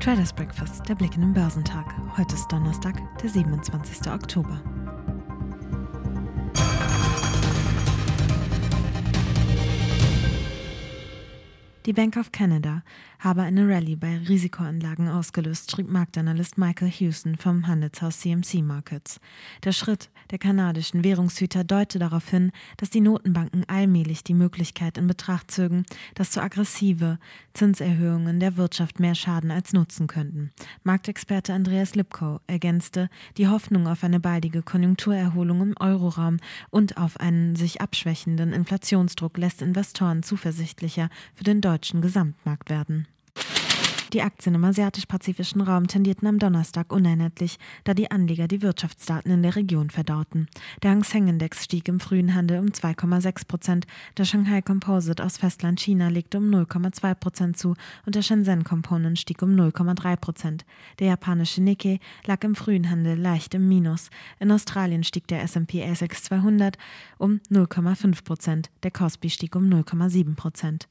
Traders Breakfast, der Blick in den Börsentag. Heute ist Donnerstag, der 27. Oktober. Die Bank of Canada habe eine Rallye bei Risikoanlagen ausgelöst, schrieb Marktanalyst Michael Houston vom Handelshaus CMC Markets. Der Schritt der kanadischen Währungshüter deute darauf hin, dass die Notenbanken allmählich die Möglichkeit in Betracht zögen, dass zu aggressive Zinserhöhungen der Wirtschaft mehr schaden als nutzen könnten. Marktexperte Andreas Lipkow ergänzte, die Hoffnung auf eine baldige Konjunkturerholung im Euroraum und auf einen sich abschwächenden Inflationsdruck lässt Investoren zuversichtlicher für den deutschen Gesamtmarkt werden. Die Aktien im asiatisch-pazifischen Raum tendierten am Donnerstag uneinheitlich, da die Anleger die Wirtschaftsdaten in der Region verdauten. Der Hang Seng Index stieg im frühen Handel um 2,6 Prozent, der Shanghai Composite aus Festland China legte um 0,2 Prozent zu und der Shenzhen Component stieg um 0,3 Prozent. Der japanische Nikkei lag im frühen Handel leicht im Minus. In Australien stieg der S&P ASX 200 um 0,5 Prozent, der Kospi stieg um 0,7 Prozent.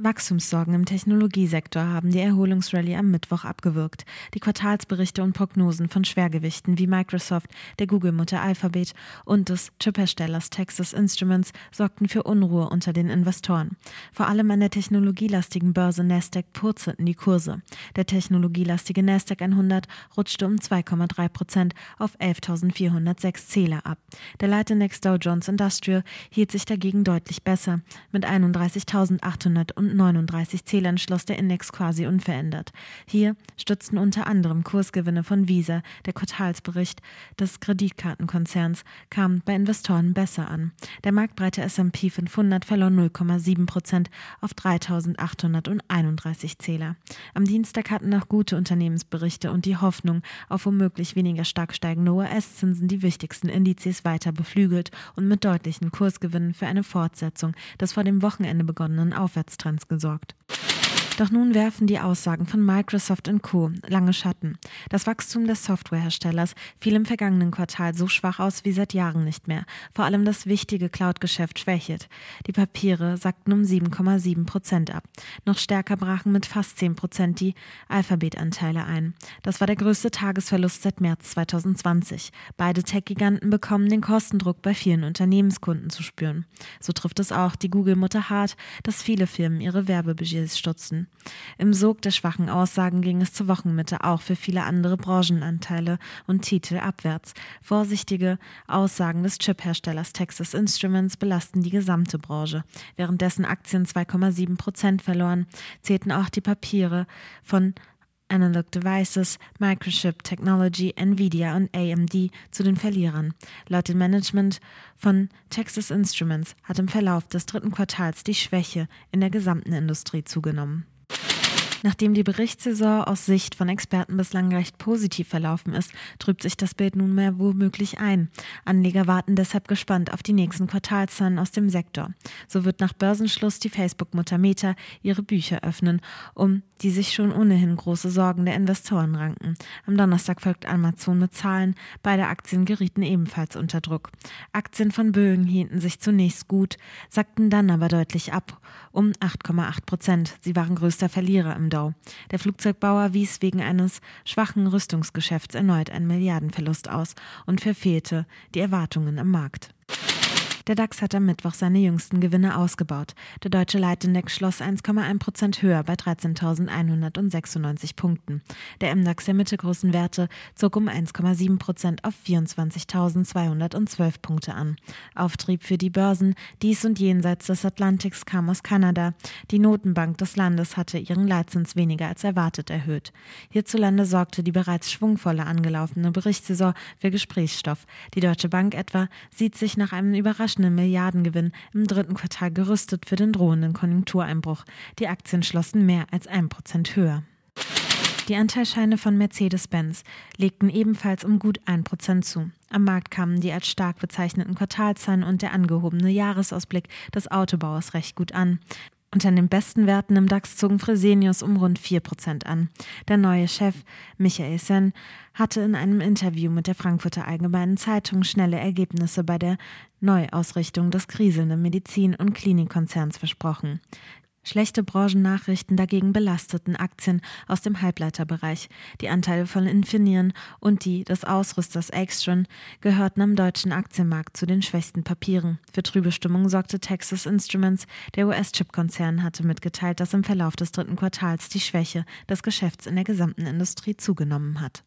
Wachstumssorgen im Technologiesektor haben die Erholungsrallye am Mittwoch abgewirkt. Die Quartalsberichte und Prognosen von Schwergewichten wie Microsoft, der Google-Mutter Alphabet und des Chipherstellers Texas Instruments sorgten für Unruhe unter den Investoren. Vor allem an der technologielastigen Börse Nasdaq purzelten die Kurse. Der technologielastige Nasdaq 100 rutschte um 2,3 Prozent auf 11.406 Zähler ab. Der Leitindex Dow Jones Industrial hielt sich dagegen deutlich besser mit 31.800 und 39 Zählern schloss der Index quasi unverändert. Hier stützten unter anderem Kursgewinne von Visa. Der Quartalsbericht des Kreditkartenkonzerns kam bei Investoren besser an. Der marktbreite S&P 500 verlor 0,7 Prozent auf 3.831 Zähler. Am Dienstag hatten noch gute Unternehmensberichte und die Hoffnung auf womöglich weniger stark steigende US-Zinsen die wichtigsten Indizes weiter beflügelt und mit deutlichen Kursgewinnen für eine Fortsetzung des vor dem Wochenende begonnenen Aufwärtstrends Trends gesorgt. Doch nun werfen die Aussagen von Microsoft Co. lange Schatten. Das Wachstum des Softwareherstellers fiel im vergangenen Quartal so schwach aus wie seit Jahren nicht mehr. Vor allem das wichtige Cloud-Geschäft schwächelt. Die Papiere sackten um 7,7 Prozent ab. Noch stärker brachen mit fast 10 Prozent die Alphabet-Anteile ein. Das war der größte Tagesverlust seit März 2020. Beide Tech-Giganten bekommen den Kostendruck bei vielen Unternehmenskunden zu spüren. So trifft es auch die Google-Mutter hart, dass viele Firmen ihre Werbebudgets stutzen. Im Sog der schwachen Aussagen ging es zur Wochenmitte auch für viele andere Branchenanteile und Titel abwärts. Vorsichtige Aussagen des Chipherstellers Texas Instruments belasten die gesamte Branche. Währenddessen Aktien 2,7 Prozent verloren, zählten auch die Papiere von Analog Devices, Microchip Technology, Nvidia und AMD zu den Verlierern. Laut dem Management von Texas Instruments hat im Verlauf des dritten Quartals die Schwäche in der gesamten Industrie zugenommen. Nachdem die Berichtssaison aus Sicht von Experten bislang recht positiv verlaufen ist, trübt sich das Bild nunmehr womöglich ein. Anleger warten deshalb gespannt auf die nächsten Quartalszahlen aus dem Sektor. So wird nach Börsenschluss die Facebook-Mutter Meta ihre Bücher öffnen, um die sich schon ohnehin große Sorgen der Investoren ranken. Am Donnerstag folgt Amazon mit Zahlen. Beide Aktien gerieten ebenfalls unter Druck. Aktien von Bögen hielten sich zunächst gut, sackten dann aber deutlich ab, um 8,8 Prozent. Sie waren größter Verlierer im Dow. Der Flugzeugbauer wies wegen eines schwachen Rüstungsgeschäfts erneut einen Milliardenverlust aus und verfehlte die Erwartungen im Markt. Der DAX hat am Mittwoch seine jüngsten Gewinne ausgebaut. Der deutsche Leitindex schloss 1,1 Prozent höher bei 13.196 Punkten. Der MDAX der mittelgroßen Werte zog um 1,7 Prozent auf 24.212 Punkte an. Auftrieb für die Börsen dies und jenseits des Atlantiks kam aus Kanada. Die Notenbank des Landes hatte ihren Leitzins weniger als erwartet erhöht. Hierzulande sorgte die bereits schwungvolle angelaufene Berichtssaison für Gesprächsstoff. Die Deutsche Bank etwa sieht sich nach einem überraschenden überraschenden Milliardengewinn im dritten Quartal gerüstet für den drohenden Konjunktureinbruch. Die Aktien schlossen mehr als ein Prozent höher. Die Anteilscheine von Mercedes-Benz legten ebenfalls um gut ein Prozent zu. Am Markt kamen die als stark bezeichneten Quartalzahlen und der angehobene Jahresausblick des Autobauers recht gut an. Unter den besten Werten im DAX zogen Fresenius um rund 4% an. Der neue Chef, Michael Sen, hatte in einem Interview mit der Frankfurter Allgemeinen Zeitung schnelle Ergebnisse bei der Neuausrichtung des kriselnden Medizin- und Klinikkonzerns versprochen. Schlechte Branchennachrichten dagegen belasteten Aktien aus dem Halbleiterbereich. Die Anteile von Infineon und die des Ausrüsters Extron gehörten am deutschen Aktienmarkt zu den schwächsten Papieren. Für trübe Stimmung sorgte Texas Instruments. Der US-Chip-Konzern hatte mitgeteilt, dass im Verlauf des dritten Quartals die Schwäche des Geschäfts in der gesamten Industrie zugenommen hat.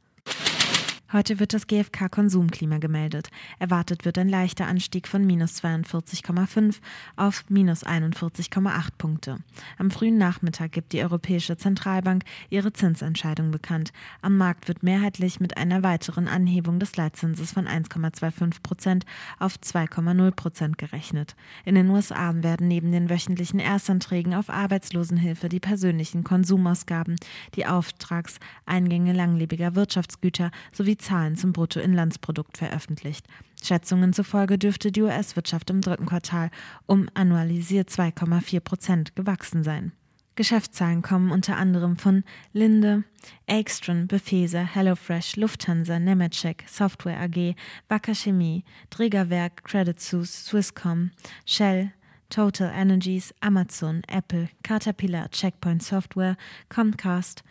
Heute wird das GfK-Konsumklima gemeldet. Erwartet wird ein leichter Anstieg von minus 42,5 auf minus 41,8 Punkte. Am frühen Nachmittag gibt die Europäische Zentralbank ihre Zinsentscheidung bekannt. Am Markt wird mehrheitlich mit einer weiteren Anhebung des Leitzinses von 1,25 Prozent auf 2,0 Prozent gerechnet. In den USA werden neben den wöchentlichen Erstanträgen auf Arbeitslosenhilfe die persönlichen Konsumausgaben, die Auftragseingänge langlebiger Wirtschaftsgüter sowie Zahlen zum Bruttoinlandsprodukt veröffentlicht. Schätzungen zufolge dürfte die US-Wirtschaft im dritten Quartal um annualisiert 2,4 Prozent gewachsen sein. Geschäftszahlen kommen unter anderem von Linde, Ekstron, Befese, HelloFresh, Lufthansa, Nemetschek, Software AG, Wacker Chemie, Trägerwerk, Credit Suisse, Swisscom, Shell, Total Energies, Amazon, Apple, Caterpillar, Checkpoint Software, Comcast,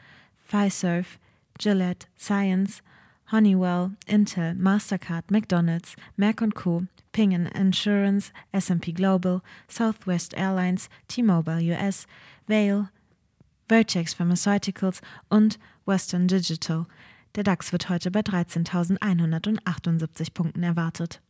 Fiserv, Gillette, Science, Honeywell, Intel, Mastercard, McDonald's, Merck Co., Ping Insurance, S&P Global, Southwest Airlines, T-Mobile US, Vale, Vertex Pharmaceuticals und Western Digital. Der DAX wird heute bei 13.178 Punkten erwartet.